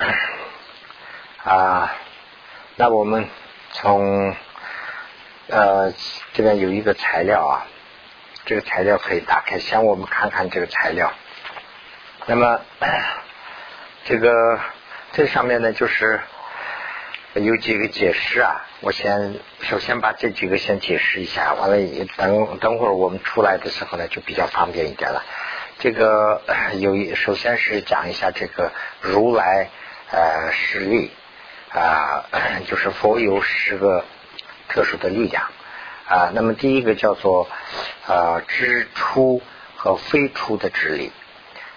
啊，那我们从呃这边有一个材料啊，这个材料可以打开，先我们看看这个材料。那么这个这上面呢，就是有几个解释啊。我先首先把这几个先解释一下，完了等等会儿我们出来的时候呢，就比较方便一点了。这个 有一首先是讲一下这个如来呃实力啊，就是佛有十个特殊的力量啊。那么第一个叫做啊知出和非出的智力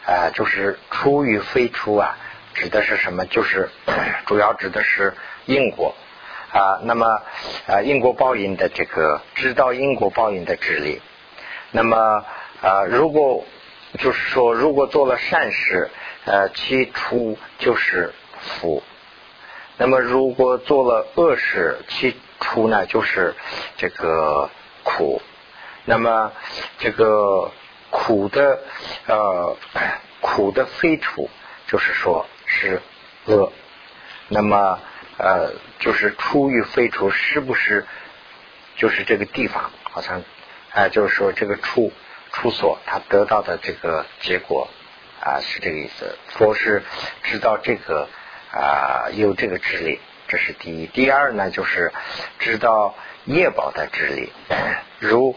啊，就是出与非出啊，指的是什么？就是 主要指的是因果。啊，那么啊，因果报应的这个知道因果报应的智力，那么啊，如果就是说，如果做了善事，呃，其出就是福；那么如果做了恶事，其出呢就是这个苦。那么这个苦的呃苦的非处，就是说是恶。那么。呃，就是出与非处，是不是就是这个地方？好像啊，就是说这个处处所，他得到的这个结果啊，是这个意思。佛是知道这个啊，有这个智力，这是第一。第二呢，就是知道业报的智力。如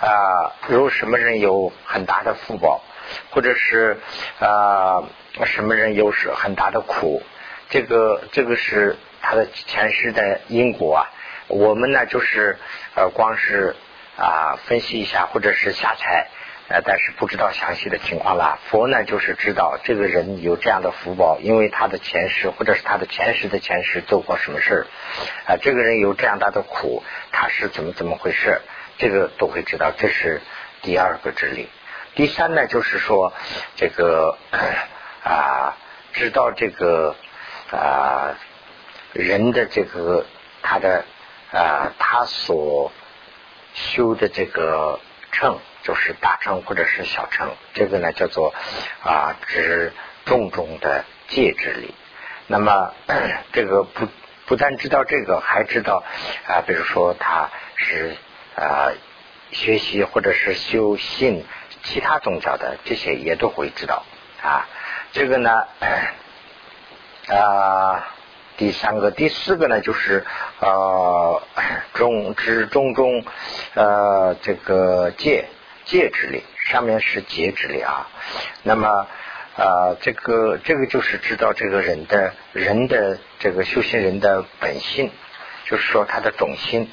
啊，如什么人有很大的福报，或者是啊，什么人有是很大的苦，这个这个是。他的前世的因果啊，我们呢就是呃，光是啊分析一下或者是瞎猜，呃，但是不知道详细的情况了。佛呢就是知道这个人有这样的福报，因为他的前世或者是他的前世的前世做过什么事啊，这个人有这样大的苦，他是怎么怎么回事，这个都会知道。这是第二个智力。第三呢就是说这个啊，知道这个啊。人的这个他的啊，他所修的这个称，就是大乘或者是小乘，这个呢叫做啊，指重重的戒之力。那么这个不不但知道这个，还知道啊，比如说他是啊学习或者是修信其他宗教的，这些也都会知道啊。这个呢啊。第三个、第四个呢，就是呃 中之中中呃这个戒戒之力，上面是戒之力啊。那么啊这个这个就是知道这个人的人的这个修行人的本性，就是说他的种心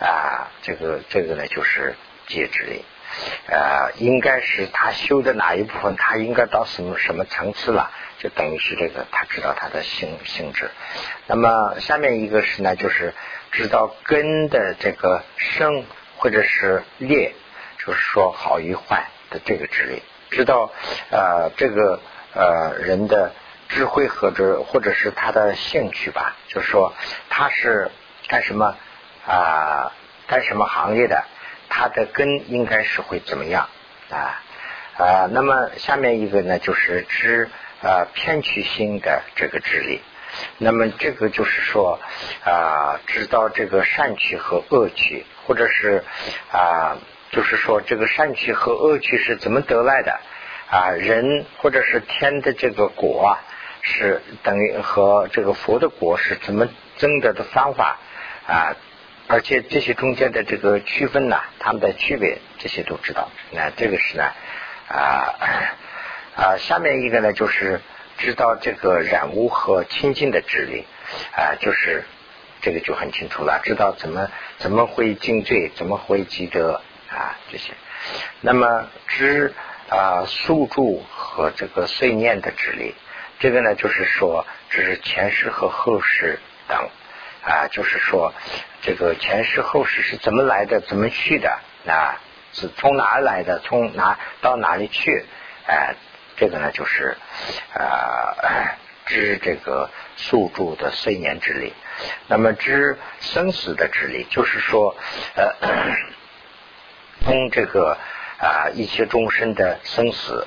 啊，这个这个呢就是戒之力。呃，应该是他修的哪一部分，他应该到什么什么层次了，就等于是这个，他知道他的性性质。那么下面一个是呢，就是知道根的这个生或者是裂，就是说好与坏的这个智力，知道呃这个呃人的智慧和者或者是他的兴趣吧，就是说他是干什么啊，干什么行业的。他的根应该是会怎么样啊啊？那么下面一个呢，就是知啊偏取心的这个智力。那么这个就是说啊，知道这个善趣和恶趣，或者是啊，就是说这个善趣和恶趣是怎么得来的啊？人或者是天的这个果啊，是等于和这个佛的果是怎么争得的方法啊？而且这些中间的这个区分呢，它们的区别，这些都知道。那这个是呢，啊啊，下面一个呢，就是知道这个染污和清净的智力，啊，就是这个就很清楚了，知道怎么怎么会净罪，怎么会积德啊这些。那么知啊宿住和这个碎念的智力，这个呢，就是说，这是前世和后世等。啊，就是说，这个前世后世是怎么来的，怎么去的？啊，是从哪来的？从哪到哪里去？哎，这个呢，就是啊，知这个宿住的岁年之力。那么知生死的之力，就是说，呃，通这个啊一切众生的生死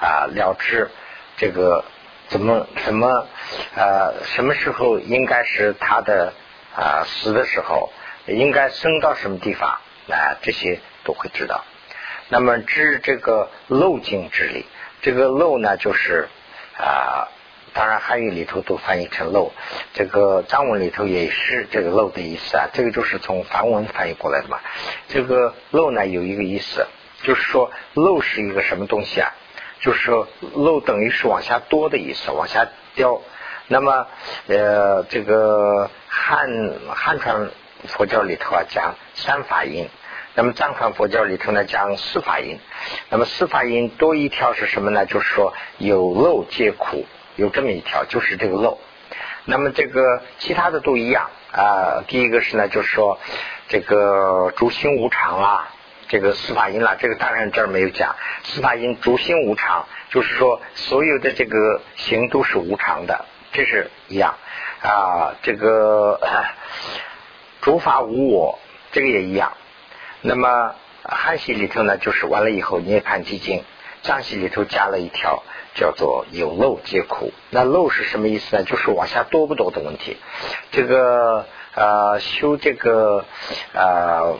啊了知这个怎么怎么呃什么时候应该是他的啊死的时候，应该生到什么地方啊这些都会知道。那么知这个漏尽之理，这个漏呢就是啊。当然，汉语里头都翻译成漏，这个藏文里头也是这个漏的意思啊。这个就是从梵文翻译过来的嘛。这个漏呢有一个意思，就是说漏是一个什么东西啊？就是说漏等于是往下多的意思，往下掉。那么呃，这个汉汉传佛教里头啊讲三法印，那么藏传佛教里头呢讲四法印。那么四法印多一条是什么呢？就是说有漏皆苦。有这么一条，就是这个漏。那么这个其他的都一样啊。第一个是呢，就是说这个诸心无常啊，这个司法因啦，这个当然这儿没有讲。司法因诸心无常，就是说所有的这个行都是无常的，这是一样啊。这个 诸法无我，这个也一样。那么汉系里头呢，就是完了以后涅盘寂静，藏系里头加了一条。叫做有漏皆苦，那漏是什么意思呢？就是往下多不多的问题。这个呃修这个呃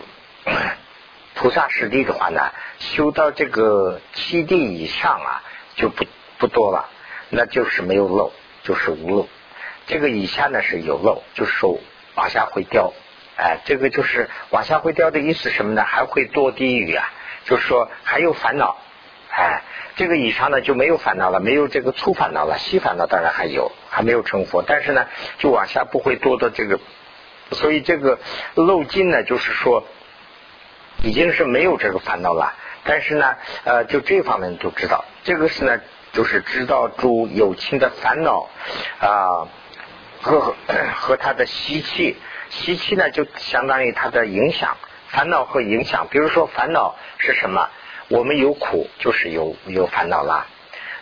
菩萨实地的话呢，修到这个七地以上啊，就不不多了，那就是没有漏，就是无漏。这个以下呢是有漏，就是说往下会掉。哎，这个就是往下会掉的意思什么呢？还会多地狱啊，就是说还有烦恼，哎。这个以上呢就没有烦恼了，没有这个粗烦恼了，细烦恼当然还有，还没有成佛，但是呢，就往下不会多的这个，所以这个漏尽呢，就是说已经是没有这个烦恼了，但是呢，呃，就这方面都知道，这个是呢，就是知道诸有情的烦恼啊和和他的习气，习气呢就相当于他的影响，烦恼和影响，比如说烦恼是什么？我们有苦，就是有有烦恼啦。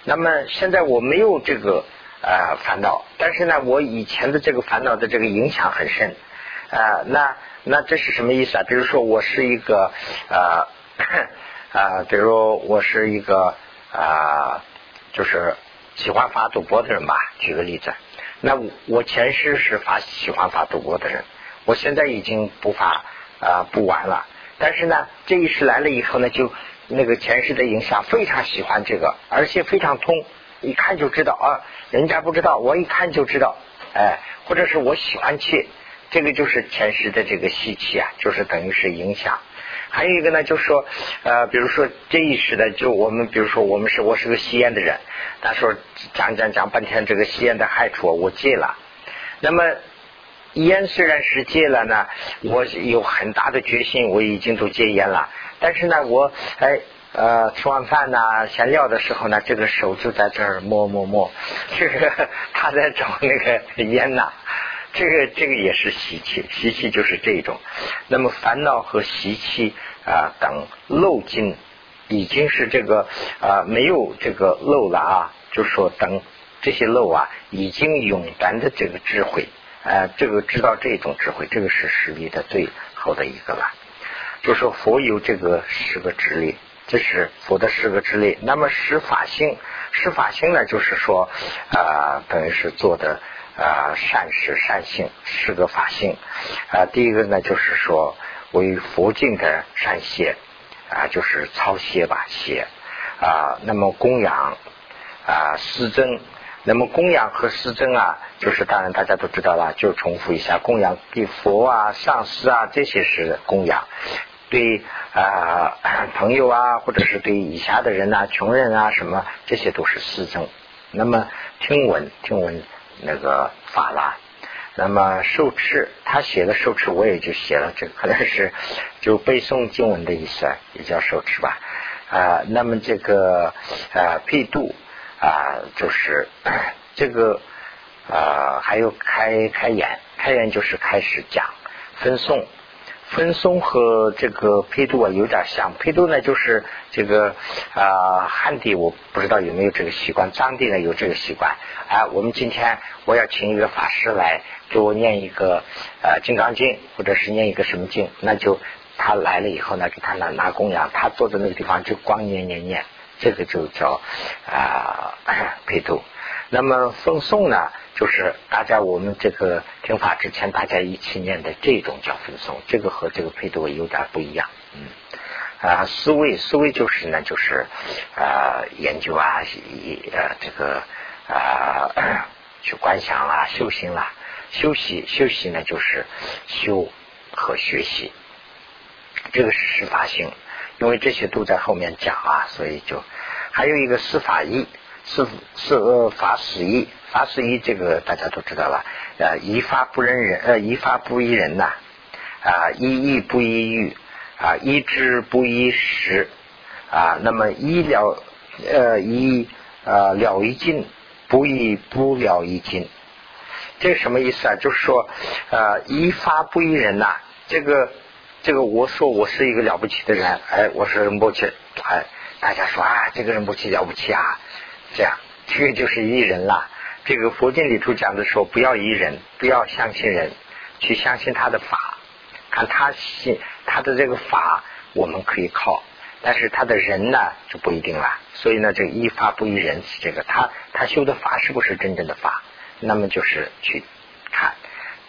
那么现在我没有这个呃烦恼，但是呢，我以前的这个烦恼的这个影响很深啊。那那这是什么意思啊？比如说我是一个啊啊，比如我是一个啊，就是喜欢发赌博的人吧。举个例子，那我前世是发喜欢发赌博的人，我现在已经不发啊不玩了。但是呢，这一世来了以后呢，就那个前世的影响非常喜欢这个，而且非常通，一看就知道啊，人家不知道，我一看就知道，哎，或者是我喜欢去，这个就是前世的这个习气啊，就是等于是影响。还有一个呢，就是说，呃，比如说这一世的，就我们比如说我们是我是个吸烟的人，他说讲讲讲半天这个吸烟的害处，我戒了。那么烟虽然是戒了呢，我有很大的决心，我已经都戒烟了。但是呢，我哎呃吃完饭呢，闲聊的时候呢，这个手就在这儿摸摸摸，这个他在找那个烟呐，这个这个也是习气，习气就是这种。那么烦恼和习气啊等漏尽，已经是这个啊没有这个漏了啊，就是说等这些漏啊，已经永断的这个智慧，啊，这个知道这种智慧，这个是实力的最好的一个了。就说佛有这个十个之力，这是佛的十个之力。那么十法性，十法性呢，就是说啊，等于是做的啊善事善性，十个法性啊。第一个呢，就是说为佛境的善谢啊，就是操谢吧谢啊。那么供养啊施增，那么供养和施增啊，就是当然大家都知道了，就重复一下，供养给佛啊、上师啊，这些是供养。对啊，朋友啊，或者是对以下的人呐，穷人啊，什么这些都是私增。那么听闻听闻那个法啦，那么受持，他写的受持，我也就写了，这可能是就背诵经文的意思，也叫受持吧。啊，那么这个啊配度啊，就是这个啊，还有开开眼，开眼就是开始讲分诵。分松和这个配度啊有点像，配度呢就是这个啊汉地我不知道有没有这个习惯，藏地呢有这个习惯。啊，我们今天我要请一个法师来给我念一个呃金刚经，或者是念一个什么经，那就他来了以后呢，给他拿拿供养，他坐在那个地方就光念念念，这个就叫啊配度。那么奉诵呢，就是大家我们这个听法之前大家一起念的这种叫奉诵，这个和这个配对有点不一样。嗯啊，思维思维就是呢，就是啊研究啊，呃这个啊去观想啦，修行啦，休息休息呢就是修和学习，这个是实法性，因为这些都在后面讲啊，所以就还有一个司法义。是是呃法死义，法死义这个大家都知道了。呃，一法不认人，呃，一法不依人呐，啊，一义不依欲，啊，一知不依时，啊，那么一了，呃，一呃了一尽，不依不了一尽，这什么意思啊？就是说，呃，一法不依人呐，这个这个，我说我是一个了不起的人，哎，我是不起，哎，大家说啊，这个人不起了不起啊。这样，这个就是依人了。这个佛经里头讲的说，不要依人，不要相信人，去相信他的法，看他信他的这个法，我们可以靠。但是他的人呢，就不一定了。所以呢，这个依法不依人是这个，他他修的法是不是真正的法？那么就是去看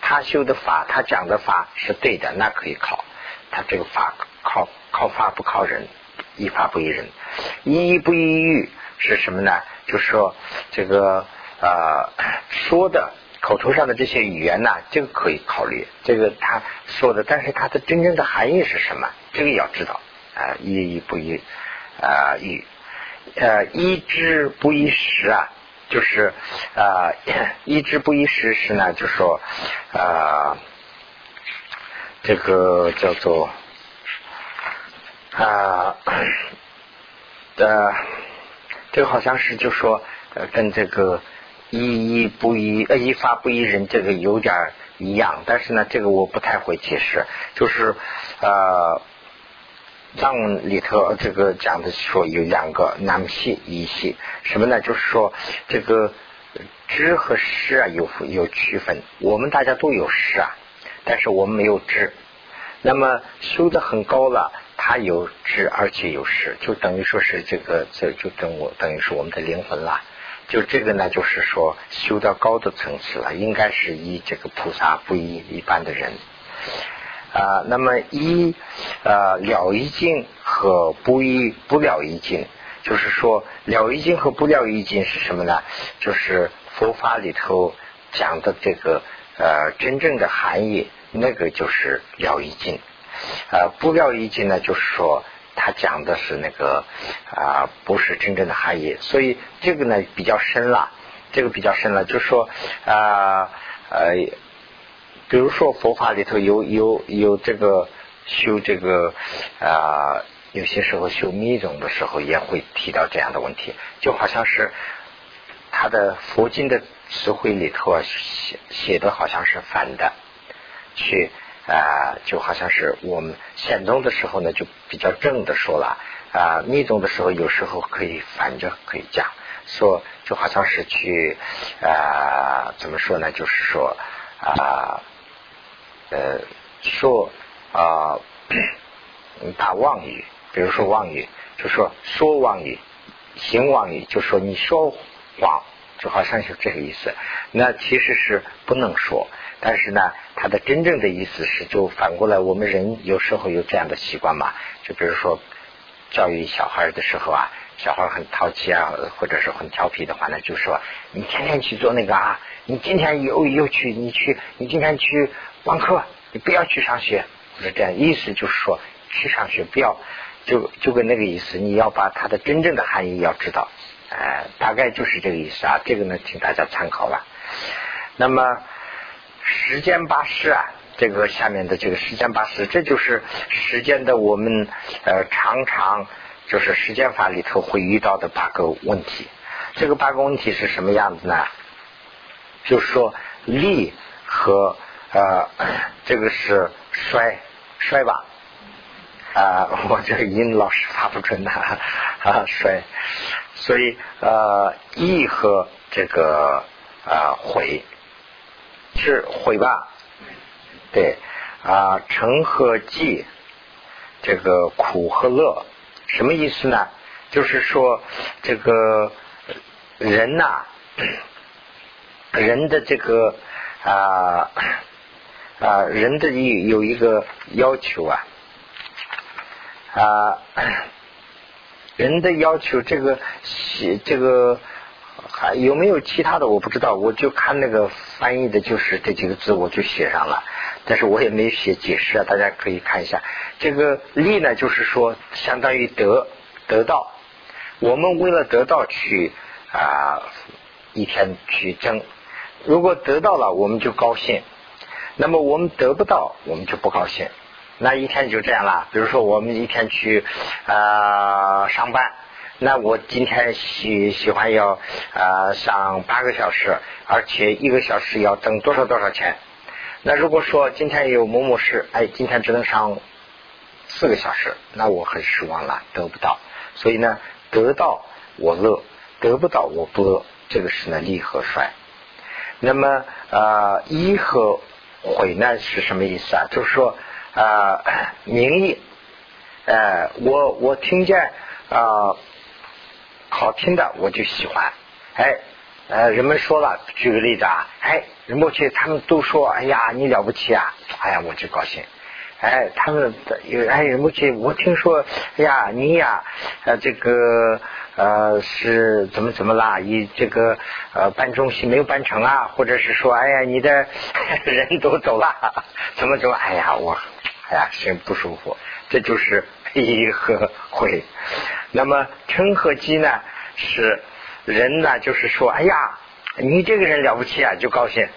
他修的法，他讲的法是对的，那可以靠。他这个法靠靠法不靠人，依法不依人，依不依欲是什么呢？就是说，这个呃说的口头上的这些语言呢，这个可以考虑。这个他说的，但是它的真正的含义是什么？这个要知道啊，一一不一啊一呃一知不一时啊，就是啊 一知不一时是呢，就说啊这个叫做啊的。这个好像是就说呃跟这个依依不依呃依法不依人这个有点一样，但是呢这个我不太会解释，就是呃藏文里头这个讲的说有两个南系一系什么呢？就是说这个知和识啊有有区分，我们大家都有识啊，但是我们没有知，那么修的很高了。他有知而且有识，就等于说是这个，这就等我等于是我们的灵魂了。就这个呢，就是说修到高的层次了，应该是依这个菩萨，不依一般的人啊。那么依呃了一境和不依不了一境，就是说了一境和不了一境是什么呢？就是佛法里头讲的这个呃真正的含义，那个就是了一境。呃，不料一经呢，就是说他讲的是那个啊，不是真正的含义，所以这个呢比较深了，这个比较深了，就是说啊呃，比如说佛法里头有有有这个修这个啊，有些时候修密宗的时候也会提到这样的问题，就好像是他的佛经的词汇里头啊写写的好像是反的，去。啊，就好像是我们显宗的时候呢，就比较正的说了啊；密宗的时候，有时候可以反着可以讲，说就好像是去啊，怎么说呢？就是说啊，呃，说啊，打妄语，比如说妄语，就说说妄语，行妄语，就说你说谎，就好像是这个意思。那其实是不能说。但是呢，它的真正的意思是，就反过来，我们人有时候有这样的习惯嘛，就比如说教育小孩的时候啊，小孩很淘气啊，或者是很调皮的话呢，就说你天天去做那个啊，你今天又又去，你去，你今天去网课，你不要去上学，是这样意思，就是说去上学不要，就就跟那个意思，你要把它的真正的含义要知道，哎，大概就是这个意思啊，这个呢，请大家参考吧。那么。时间八识啊，这个下面的这个时间八识，这就是时间的我们呃常常就是时间法里头会遇到的八个问题。这个八个问题是什么样子呢？就是说力和呃这个是衰衰吧啊，我这个音老是发不准的 啊衰，所以呃义和这个啊毁。是毁吧？对啊，成和寂，这个苦和乐，什么意思呢？就是说这个人呐，人的这个啊啊人的有一个要求啊啊人的要求这个写这个还有没有其他的我不知道，我就看那个翻译的就是这几个字我就写上了，但是我也没写解释啊，大家可以看一下。这个利呢，就是说相当于得得到，我们为了得到去啊一天去争。如果得到了，我们就高兴；那么我们得不到，我们就不高兴。那一天就这样了。比如说，我们一天去啊上班，那我今天喜喜欢要啊上八个小时，而且一个小时要挣多少多少钱。那如果说今天有某某事，哎，今天只能上四个小时，那我很失望了，得不到。所以呢，得到我乐，得不到我不乐，这个是呢利和衰。那么啊，一和毁呢是什么意思啊？就是说啊，名义，呃，我我听见啊好听的我就喜欢，哎，呃，人们说了，举个例子啊，哎，人们去他们都说，哎呀，你了不起啊，哎呀，我就高兴。哎，他们有哎，目前我听说，哎呀，你呀，呃，这个呃是怎么怎么啦？你这个呃办中心没有办成啊？或者是说，哎呀，你的 人都走了，怎么怎么？哎呀，我哎呀，心不舒服。这就是 一和悔。那么嗔和嫉呢？是人呢，就是说，哎呀，你这个人了不起啊，就高兴。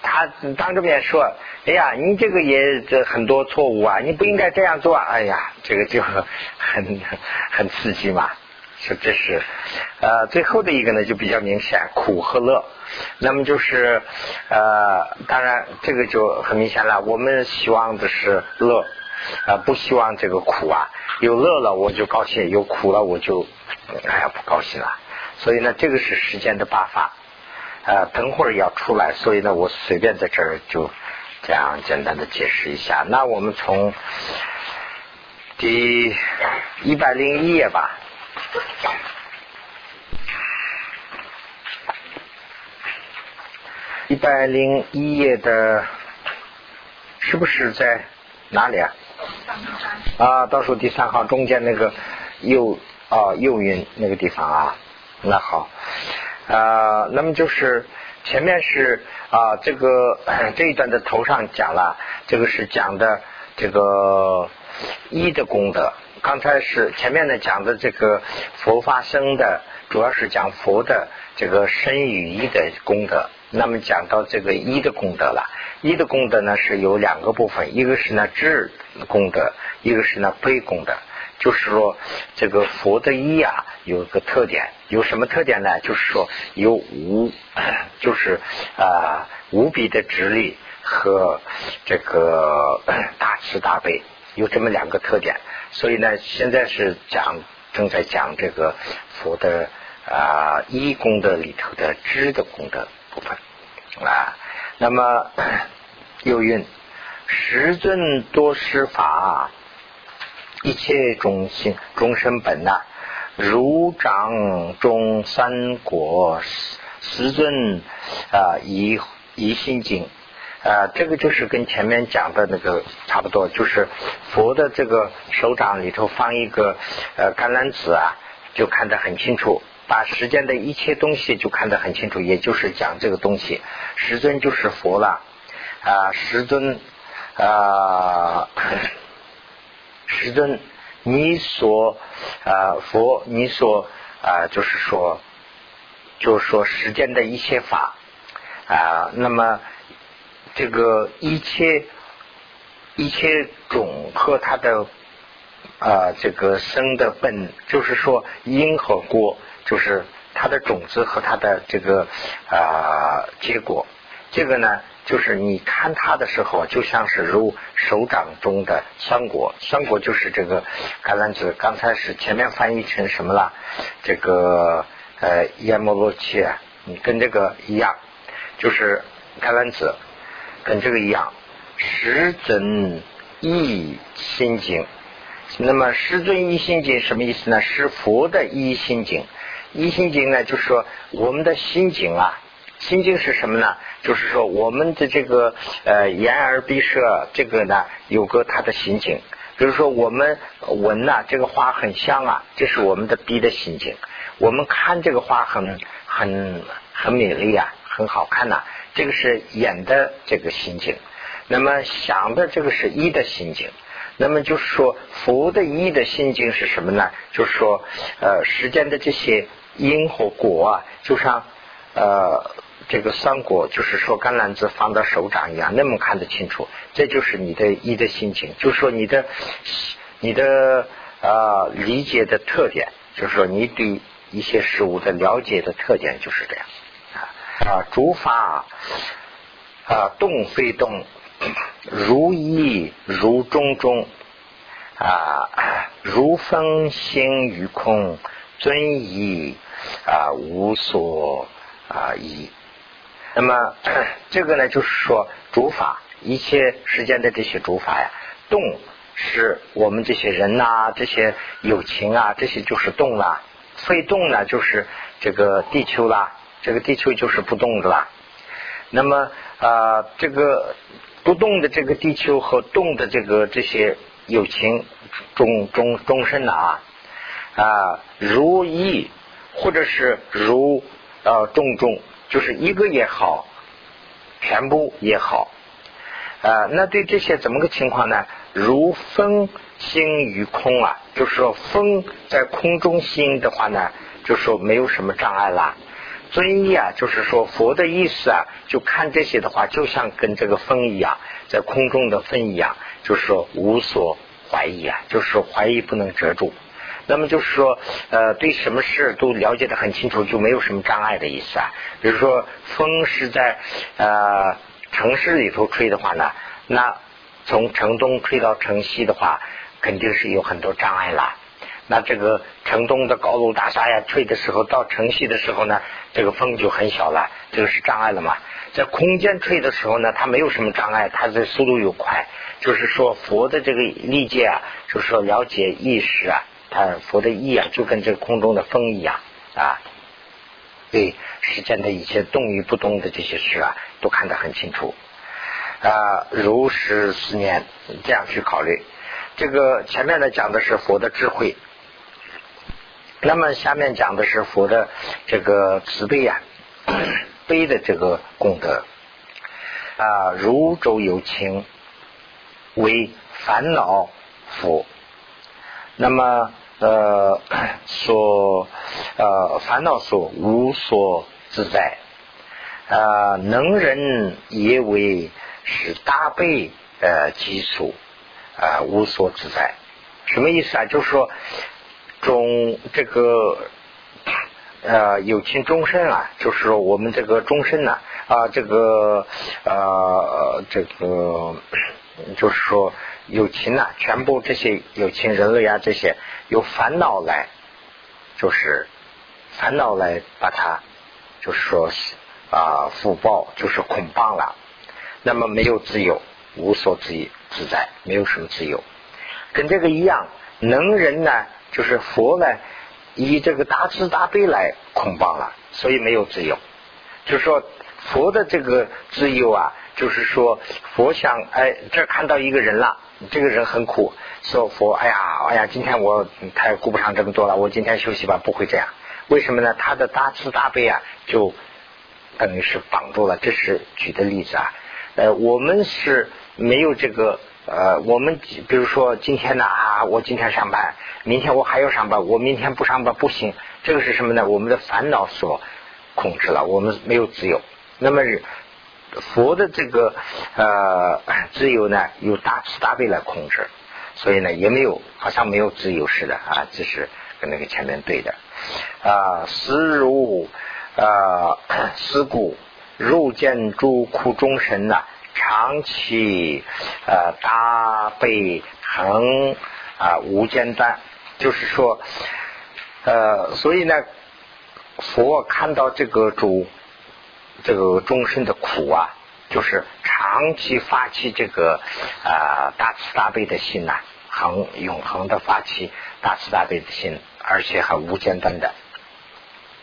他当着面说：“哎呀，你这个也这很多错误啊，你不应该这样做。”哎呀，这个就 很很刺激嘛。说这是呃最后的一个呢，就比较明显，苦和乐。那么就是呃，当然这个就很明显了。我们希望的是乐，呃，不希望这个苦啊。有乐了我就高兴，有苦了我就哎呀不高兴了。所以呢，这个是时间的八法。呃，等会儿要出来，所以呢，我随便在这儿就这样简单的解释一下。那我们从第一百零一页吧，一百零一页的，是不是在哪里啊？啊，倒数第三行中间那个右啊右云那个地方啊，那好。啊，那么就是前面是啊，这个 这一段的头上讲了，这个是讲的这个一的功德。刚才是前面呢讲的这个佛发生的，主要是讲佛的这个身与一的功德。那么讲到这个一的功德了，一的功德呢是有两个部分，一个是呢智功德，一个是呢悲功德。就是说，这个佛的一啊，有个特点，有什么特点呢？就是说，有无，就是啊，无比的直立和这个 大慈大悲，有这么两个特点。所以呢，现在是讲，正在讲这个佛的啊一功德里头的知的功德部分啊。那么又云：十尊多施法。一切众生众生本呐，如掌中三国十尊啊，一一心经啊，这个就是跟前面讲的那个差不多，就是佛的这个手掌里头放一个呃橄榄子啊，就看得很清楚，把世间的一切东西就看得很清楚，也就是讲这个东西，时尊就是佛了啊，时尊啊。师尊，你所啊佛，你所啊就是说，就是说时间的一切法啊，那么这个一切一切种和它的啊这个生的本，就是说因和果，就是它的种子和它的这个啊结果，这个呢。就是你看它的时候，就像是如手掌中的香果，香果就是这个橄榄子。刚才是前面翻译成什么了？这个呃耶摩罗切，你跟这个一样，就是橄榄子，跟这个一样。十尊一心经，那么十尊一心经什么意思呢？是佛的一心经，一心经呢，就是说我们的心境啊，心境是什么呢？就是说我们的这个呃眼耳鼻舌这个呢，有个它的心境。比如说我们闻呐，这个花很香啊，这是我们的鼻的心境。我们看这个花很很很美丽啊，很好看呐，这个是眼的这个心境。那么想的这个是一的心境。那么就是说佛的一的心境是什么呢？就是说呃世间的这些因和果啊，就像呃这个酸果，就是说橄榄枝放到手掌一样，那么看得清楚。这就是你的一的心情，就是说你的你的呃理解的特点，就是说你对一些事物的了解的特点就是这样啊啊诸法啊动非动。如意如中中啊，如风行于空，尊意啊无所啊依。那么 这个呢，就是说诸法一切世间的这些诸法呀，动是我们这些人呐，这些友情啊，这些就是动了；非动呢，就是这个地球啦，这个地球就是不动的啦。那么啊，这个。不动的这个地球和动的这个这些有情终终终身的啊啊如意或者是如呃重重就是一个也好，全部也好啊那对这些怎么个情况呢？如风行于空啊，就是说风在空中行的话呢，就说没有什么障碍啦。尊意啊，就是说佛的意思啊，就看这些的话，就像跟这个风一样，在空中的风一样，就是说无所怀疑啊，就是怀疑不能遮住。那么就是说，呃，对什么事都了解的很清楚，就没有什么障碍的意思啊。比如说，风是在呃城市里头吹的话呢，那从城东吹到城西的话，肯定是有很多障碍啦。那这个城东的高楼大厦呀，吹的时候到城西的时候呢，这个风就很小了，这个是障碍了嘛？在空间吹的时候呢，它没有什么障碍，它的速度又快。就是说佛的这个理解啊，就是说了解意识啊，它佛的意啊，就跟这个空中的风一样啊，对世间的一切动与不动的这些事啊，都看得很清楚啊。如是思念，这样去考虑。这个前面呢讲的是佛的智慧。那么下面讲的是佛的这个慈悲呀，悲的这个功德啊，如舟有情为烦恼佛，那么呃 所呃烦恼所无所自在啊，能人也为是大悲呃基础啊无所自在，什么意思啊？就是说。中这个呃有情终身啊，就是说我们这个终身呢啊，这个呃这个就是说有情呐，全部这些有情人类呀，这些有烦恼来，就是烦恼来把它就是说啊福报就是捆绑了，那么没有自由，无所自自在，没有什么自由，跟这个一样，能人呢？就是佛呢，以这个大慈大悲来捆绑了，所以没有自由。就是说，佛的这个自由啊，就是说，佛想哎，这看到一个人了，这个人很苦，说佛，哎呀，哎呀，今天我太顾不上这么多了，我今天休息吧，不会这样。为什么呢？他的大慈大悲啊，就等于是绑住了。这是举的例子啊。呃，我们是没有这个。呃，我们比如说今天呢啊，我今天上班，明天我还要上班，我明天不上班不行。这个是什么呢？我们的烦恼所控制了，我们没有自由。那么佛的这个呃自由呢，由大慈大悲来控制，所以呢也没有好像没有自由似的啊，这是跟那个前面对的啊。思如啊思故入见诸苦众生呐。长期呃大悲恒啊无间断，就是说呃所以呢佛看到这个主这个众生的苦啊，就是长期发起这个啊大慈大悲的心呐，恒永恒的发起大慈大悲的心，而且还无间断的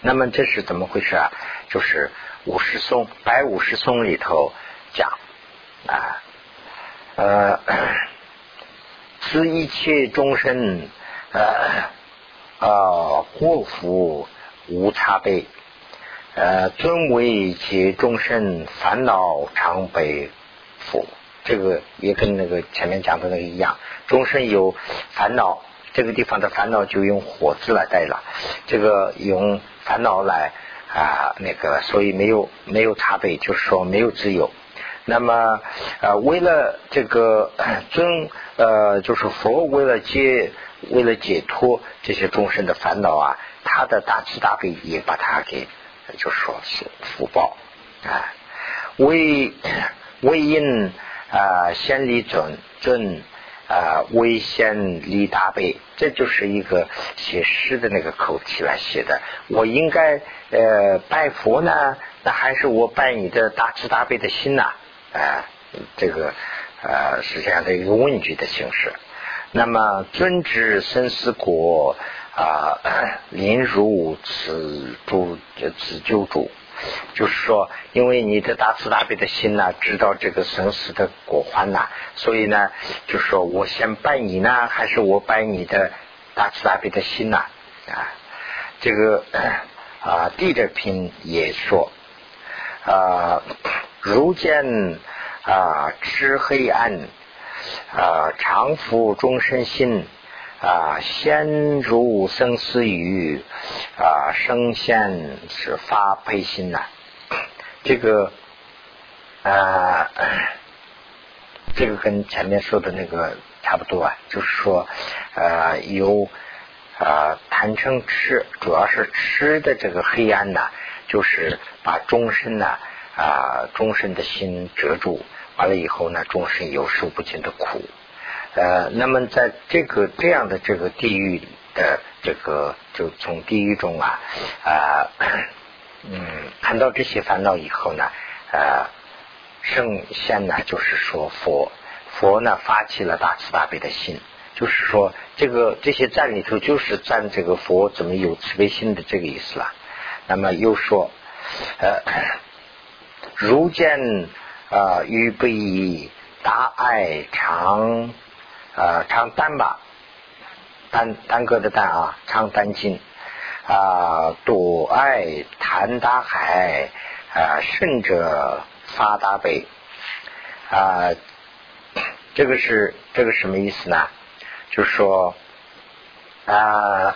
那么这是怎么回事啊？就是五十颂白五十颂里头讲啊，呃，此一切众生呃啊祸福无差别，呃尊为其众生烦恼常被福。这个也跟那个前面讲的那个一样，众生有烦恼，这个地方的烦恼就用火字来代了，这个用烦恼来啊那个，所以没有没有差别，就是说没有自由。那么呃为了这个尊呃就是佛为了解为了解脱这些众生的烦恼啊，他的大慈大悲也把它给就说是福报啊为为因。啊，先立尊尊啊，为先立大悲，这就是一个写诗的那个口气来写的。我应该呃拜佛呢，那还是我拜你的大慈大悲的心呐？啊这个呃是这样的一个问句的形式。那么尊之生死果啊，临如此诸此救主。就是说，因为你的大慈大悲的心呐，知道这个生死的果患呐，所以呢，就是说我先拜你呢，还是我拜你的大慈大悲的心呐？啊，这个啊，地者品也说啊，如见啊，知黑暗啊，常服终身心。啊，先入生死语啊，生现是发配心呐。这个啊，这个跟前面说的那个差不多啊，就是说呃，由啊贪嗔痴，主要是吃的这个黑暗呐，就是把终身呐啊终身的心遮住，完了以后呢，终身有受不尽的苦。呃，那么在这个这样的这个地狱的这个，就从地狱中啊，啊，嗯，看到这些烦恼以后呢，呃，圣贤呢，就是说佛佛呢发起了大慈大悲的心，就是说这个这些赞里头就是赞这个佛怎么有慈悲心的这个意思了。那么又说，呃，如见啊，于不以大爱长。呃，唱单吧，单单歌的单啊，唱单经啊，多爱谈大海啊，顺者发大悲啊，这个是这个什么意思呢？就是说啊，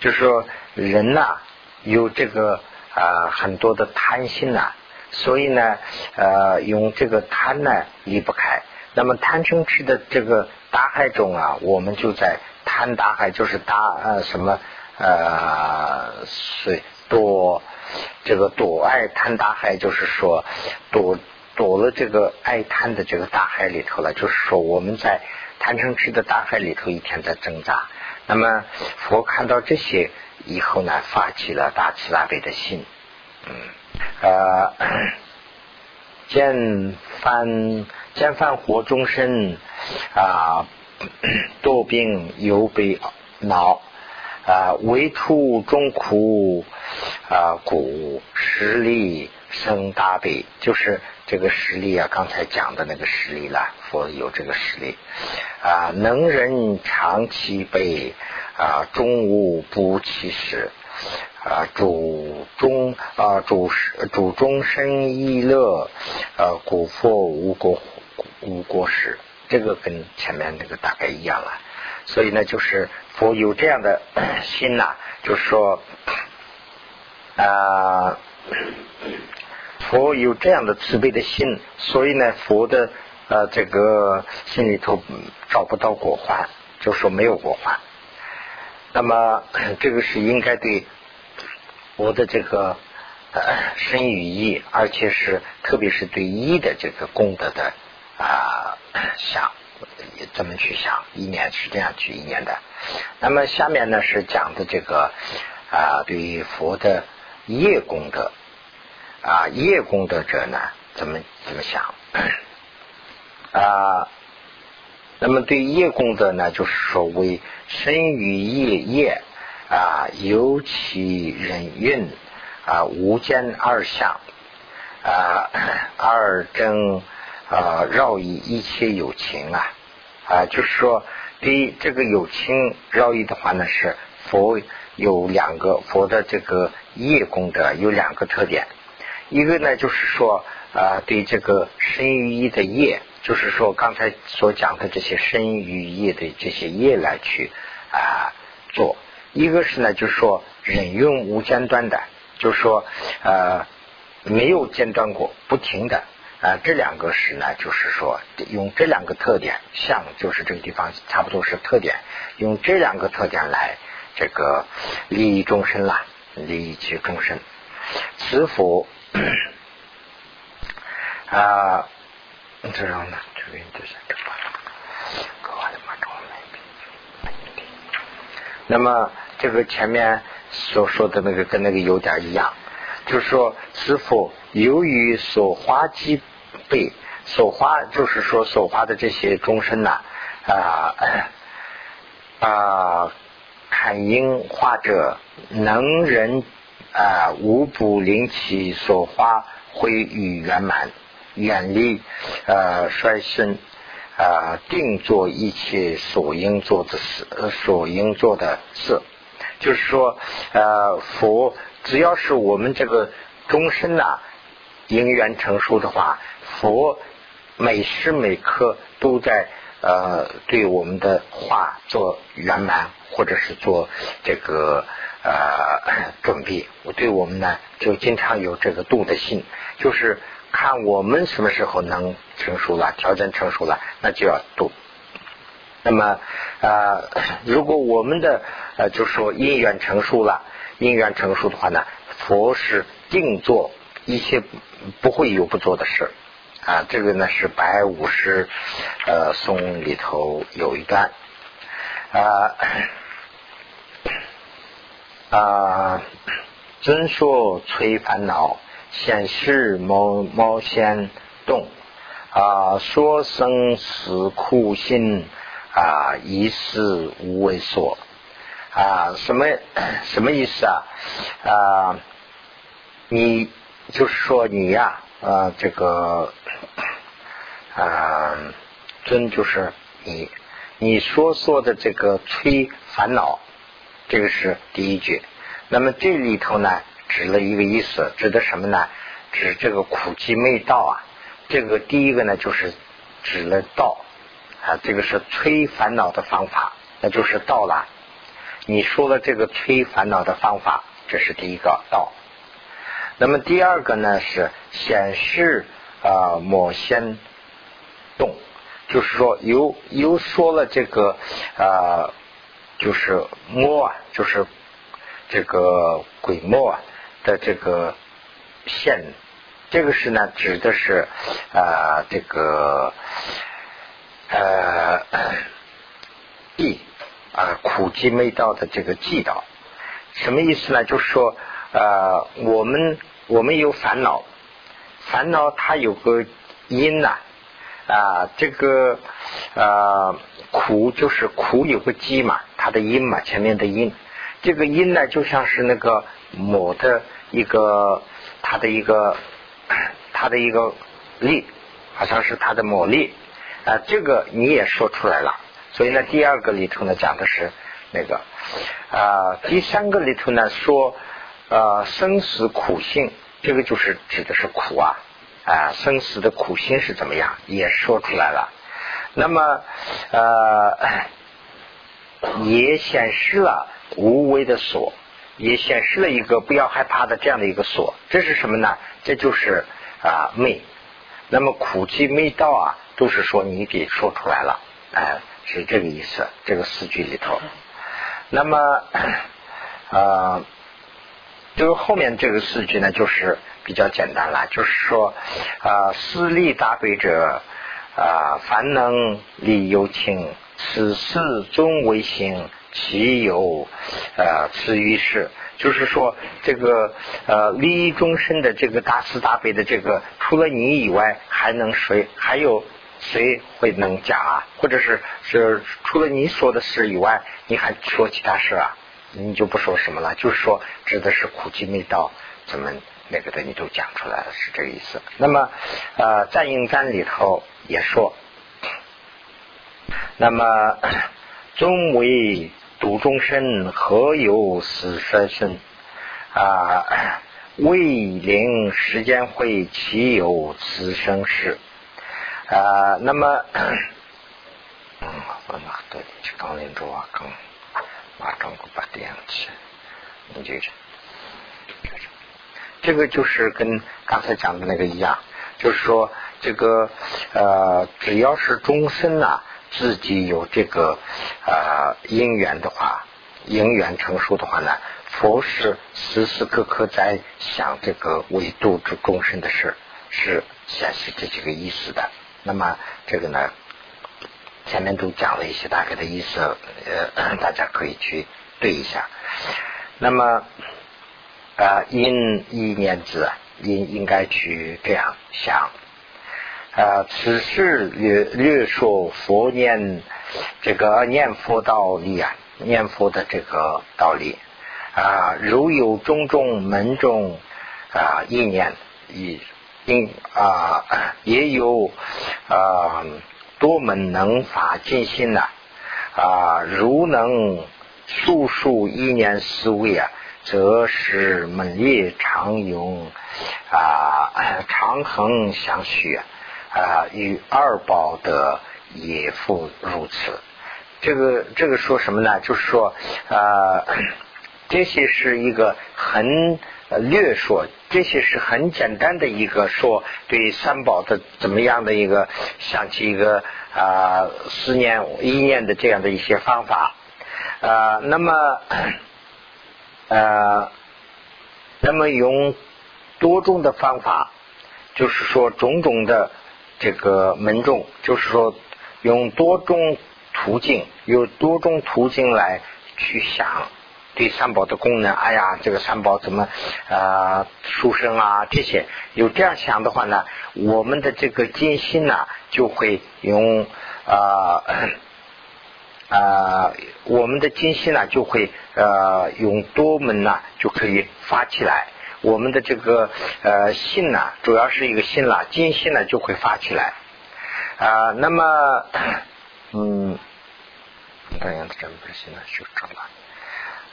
就是说人呐，有这个啊很多的贪心呐，所以呢，呃，用这个贪呢离不开。那么贪嗔痴的这个大海中啊，我们就在贪大海，就是大呃什么呃水多这个多爱贪大海，就是说躲躲了这个爱贪的这个大海里头了。就是说我们在贪嗔痴的大海里头一天在挣扎。那么佛看到这些以后呢，发起了大慈大悲的心，嗯呃见犯。见犯活终身啊，多病忧悲恼啊，为处中苦啊，故实力生大悲，就是这个实力啊，刚才讲的那个实力了。佛有这个实力啊，能人长期悲啊，终无不其实啊，主终啊，主主终身意乐啊，古佛无国。无国时，这个跟前面那个大概一样了。所以呢，就是佛有这样的 心呐，就是说啊，佛有这样的慈悲的心，所以呢，佛的呃这个心里头找不到果患，就说没有果患。那么 这个是应该对我的这个呃身与意，而且是特别是对意的这个功德的。啊，想怎么去想？一年是这样去一年的。那么下面呢是讲的这个啊，对于佛的业功德啊，业功德者呢怎么怎么想 啊？那么对业功德呢，就是说为身与业业啊，由其人运啊，无间二相啊，二真啊，绕以一切有情啊啊，就是说，对，这个有情绕意的话呢，是佛有两个佛的这个业功德有两个特点，一个呢就是说啊，对这个生于意的业，就是说刚才所讲的这些身与业的这些业来去啊做。一个是呢，就是说忍用无间断的，就是说呃没有间断过，不停的啊，这两个是呢，就是说用这两个特点，像就是这个地方差不多是特点，用这两个特点来这个利益众生啦，利益其众生。慈福 啊，这样呢，这边就是。那么这个前面所说的那个跟那个有点一样，就是说师傅由于所花积备，所花就是说所花的这些众生呐啊啊，看因化者能人啊无不令其所花归于圆满，远离呃衰身。啊，定做一切所应做的事，所应做的事，就是说，呃，佛只要是我们这个终身呐，因缘成熟的话，佛每时每刻都在呃对我们的话做圆满，或者是做这个呃准备。我对我们呢，就经常有这个度的心，就是。看我们什么时候能成熟了，条件成熟了，那就要度。那么，呃，如果我们的呃，就说因缘成熟了，因缘成熟的话呢，佛是定做一些不会有不做的事啊。这个呢是百五十呃颂里头有一段啊啊，尊说摧烦恼。显示某某先动啊，说生死苦心啊，一事无为所啊，什么 什么意思啊？啊，你就是说你呀啊，这个啊，尊就是你，你说说的这个催烦恼，这个是第一句。那么这里头呢？指了一个意思，指的什么呢？指这个苦集没到啊。这个第一个呢，就是指了道啊，这个是催烦恼的方法，那就是道了。你说了这个催烦恼的方法，这是第一个道。那么第二个呢，是显示啊，某先动，就是说又又说了这个啊，就是摸啊，就是这个鬼魔啊。的这个线，这个是呢，指的是啊，这个呃地啊苦集没到的这个寂道，什么意思呢？就是说呃，我们我们有烦恼，烦恼它有个因呐啊，这个啊苦就是苦有个基嘛，它的因嘛，前面的因，这个因呢就像是那个。抹的一个，它的一个，它的一个力，好像是它的魔力啊，这个你也说出来了。所以呢，第二个里头呢讲的是那个啊，第三个里头呢说呃，生死苦性，这个就是指的是苦啊啊，生死的苦心是怎么样，也说出来了。那么呃，也显示了无为的所。也显示了一个不要害怕的这样的一个锁，这是什么呢？这就是啊昧。那么苦集昧道啊，都是说你给说出来了，哎，是这个意思。这个四句里头，那么啊，就是后面这个四句呢，就是比较简单了，就是说啊，私利大悲者啊，凡能利有情，此事终为行。其有呃此于是，就是说这个呃利益众生的这个大慈大悲的这个，除了你以外，还能谁？还有谁会能讲啊？或者是是除了你说的事以外，你还说其他事啊？你就不说什么了，就是说指的是苦集没到，怎么那个的你都讲出来了，是这个意思。那么呃，在应赞里头也说，那么 终为独众生，何有死生生啊？未临时间会，岂有此生事？啊，那么，嗯，我那对，去刚连着啊，刚马上个把点起，你就这个就是跟刚才讲的那个一样，就是说这个呃，只要是终身啊，自己有这个呃因缘的话，因缘成熟的话呢。佛是时时刻刻在想这个为度之众生的事，是显示这几个意思的。那么这个呢，前面都讲了一些大概的意思，呃，大家可以去对一下。那么啊，因一念字，应应该去这样想。啊，此事略略说佛念这个念佛道理啊，念佛的这个道理。啊，如有种种门中啊意念，以因啊也有啊多门能法尽心呐啊，如能速速意念思维啊，则是门业常用啊长恒相续啊，啊与二宝的也复如此。这个这个说什么呢？就是说啊。这些是一个很略说，这些是很简单的一个说对三宝的怎么样的一个想起一个啊思念意念的这样的一些方法啊，那么呃，那么用多种的方法，就是说种种的这个门众，就是说用多种途径，有多种途径来去想。对三宝的功能，哎呀，这个三宝怎么啊殊胜啊？这些有这样想的话呢，我们的这个金心呢，就会用啊啊，我们的金心呢，就会呃用多门呢，就可以发起来。我们的这个呃心呢，主要是一个心啦，金心呢就会发起来啊。那么嗯，这样子真不行了，就这了。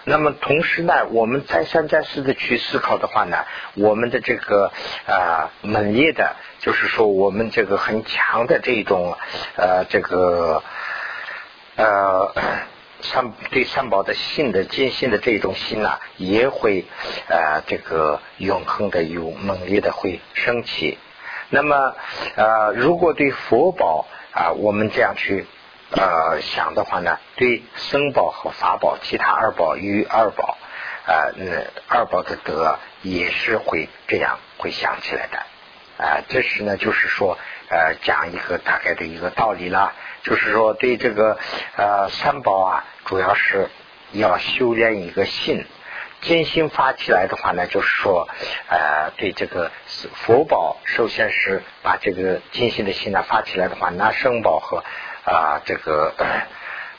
那么同时呢，我们再三再四的去思考的话呢，我们的这个啊猛烈的，就是说我们这个很强的这种呃这个呃三对三宝的信的坚信的这种心呐，也会呃这个永恒的有猛烈的会升起。那么呃如果对佛宝啊，我们这样去。呃，想的话呢，对僧宝和法宝，其他二宝与二宝，呃，那二宝的德也是会这样会想起来的。啊，这是呢，就是说，呃，讲一个大概的一个道理啦，就是说，对这个呃三宝啊，主要是要修炼一个信，真心发起来的话呢，就是说，呃，对这个佛宝，首先是把这个真心的心呢发起来的话，那圣宝和啊，这个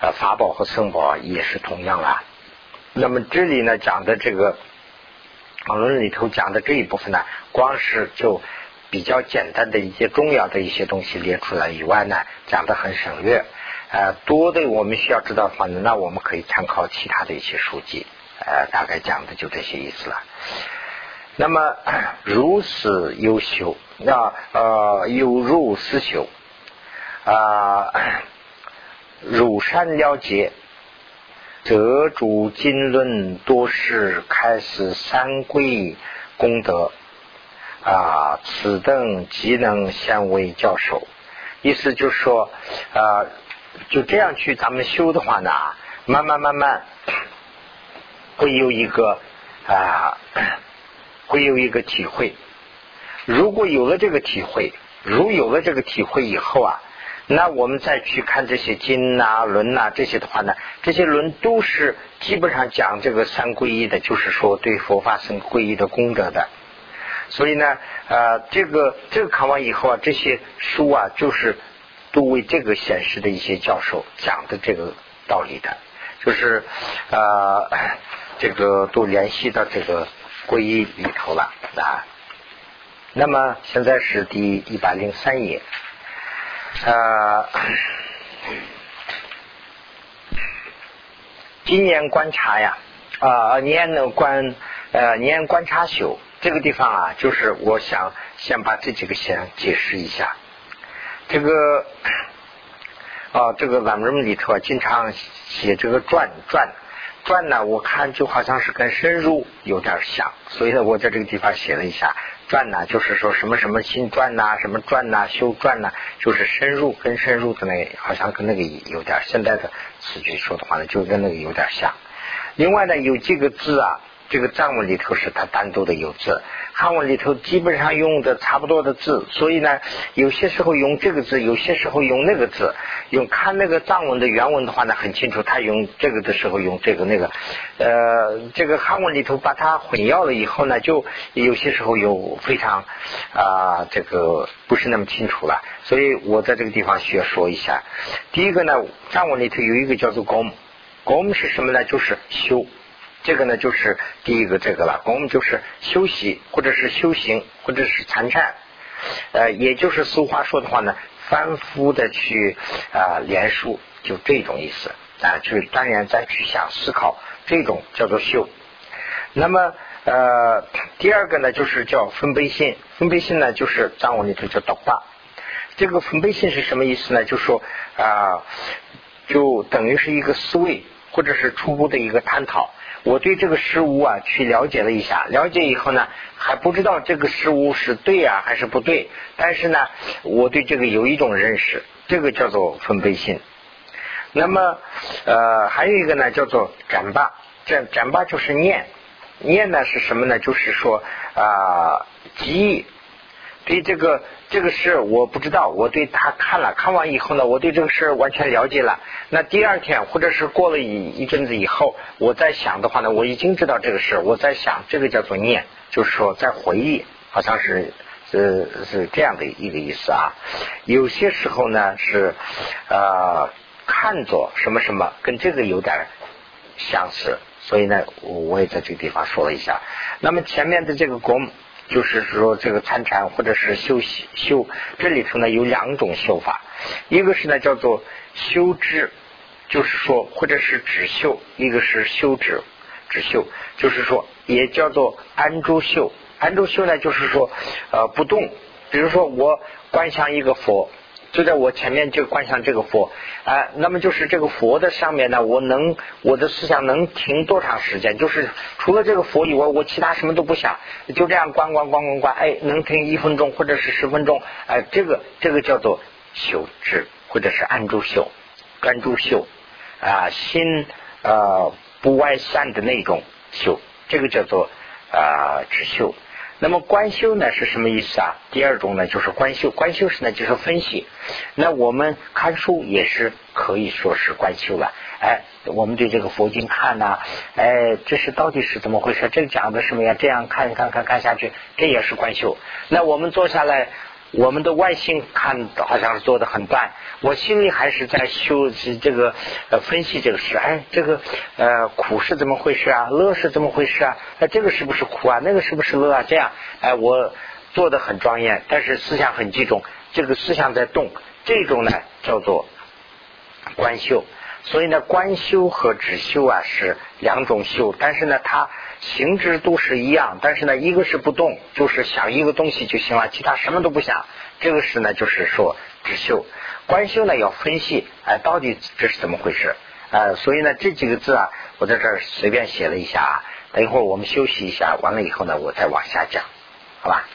呃法宝和圣宝也是同样啦。那么这里呢讲的这个讨论里头讲的这一部分呢，光是就比较简单的一些重要的一些东西列出来以外呢，讲的很省略。呃，多的我们需要知道的话呢，那我们可以参考其他的一些书籍。呃，大概讲的就这些意思了。那么 如此优秀，那呃有如思修。啊，汝善了解，则主经论多是开始三归功德啊，此等即能相为教授。意思就是说，啊，就这样去咱们修的话呢，慢慢慢慢会有一个啊，会有一个体会。如果有了这个体会，如有了这个体会以后啊。那我们再去看这些经呐、论呐这些的话呢，这些论都是基本上讲这个三皈依的，就是说对佛法生皈依的功德的。所以呢，呃，这个这个看完以后啊，这些书啊，就是都为这个显示的一些教授讲的这个道理的。就是呃这个都联系到这个皈依里头了啊。那么现在是第一百零三页，呃，今年观察呀，啊，年的观，呃，年观察修这个地方啊，就是我想先把这几个先解释一下。这个，啊，这个咱们里头啊，经常写这个转转转呢，我看就好像是跟深入有点像，所以呢，我在这个地方写了一下。转呢，就是说什么什么心转呐，什么转呐，修转呐，就是深入跟深入的那，好像跟那个有点现在的词句说的话呢，就跟那个有点像。另外呢，有几个字啊。这个藏文里头是它单独的有字，汉文里头基本上用的差不多的字，所以呢，有些时候用这个字，有些时候用那个字。用看那个藏文的原文的话呢，很清楚，他用这个的时候用这个那个。呃，这个汉文里头把它混淆了以后呢，就有些时候有非常啊，这个不是那么清楚了。所以我在这个地方需要说一下。第一个呢，藏文里头有一个叫做工”，“工是什么呢？就是修。这个呢，就是第一个这个了。我们就是休息，或者是修行，或者是参禅，呃，也就是俗话说的话呢，反复的去啊连述，就这种意思啊，去当然再去想思考，这种叫做修。那么呃，第二个呢，就是叫分贝心，分贝心呢，就是藏文里头叫导化。这个分贝心是什么意思呢？就说啊，就等于是一个思维，或者是初步的一个探讨。我对这个事物啊去了解了一下，了解以后呢还不知道这个事物是对啊还是不对，但是呢我对这个有一种认识，这个叫做分贝性。那么呃还有一个呢叫做展巴，展展巴就是念，念呢是什么呢？就是说啊记忆。对这个这个事我不知道，我对他看了看完以后呢，我对这个事完全了解了。那第二天或者是过了一一阵子以后，我在想的话呢，我已经知道这个事，我在想这个叫做念，就是说在回忆，好像是是是这样的一个意思啊。有些时候呢是呃看作什么什么，跟这个有点相似，所以呢我也在这个地方说了一下。那么前面的这个功。就是说，这个参禅或者是修习修，这里头呢有两种修法，一个是呢叫做修止，就是说或者是止修，一个是修止止修，就是说也叫做安住修。安住修呢就是说呃不动，比如说我观想一个佛。就在我前面就观想这个佛，啊，那么就是这个佛的上面呢，我能我的思想能停多长时间？就是除了这个佛以外，我其他什么都不想，就这样观观观观观，哎，能停一分钟或者是十分钟，哎，这个这个叫做修止或者是安住修，专注修啊，心呃不外散的那种修，这个叫做啊止修。那么观修呢是什么意思啊？第二种呢就是观修，观修是呢就是分析。那我们看书也是可以说是观修了。哎，我们对这个佛经看呐，哎，这是到底是怎么回事？这讲的什么呀？这样看看看看下去，这也是观修。那我们坐下来。我们的外形看好像是做的很断，我心里还是在修这个呃分析这个事，哎，这个呃苦是怎么回事啊？乐是怎么回事啊？哎，这个是不是苦啊？那个是不是乐啊？这样，哎，我做的很庄严，但是思想很集中，这个思想在动，这种呢叫做观修。所以呢，观修和止修啊是两种修，但是呢，它形制都是一样。但是呢，一个是不动，就是想一个东西就行了，其他什么都不想。这个是呢，就是说只修。观修呢要分析，哎，到底这是怎么回事？呃，所以呢，这几个字啊，我在这儿随便写了一下啊。等一会儿我们休息一下，完了以后呢，我再往下讲，好吧？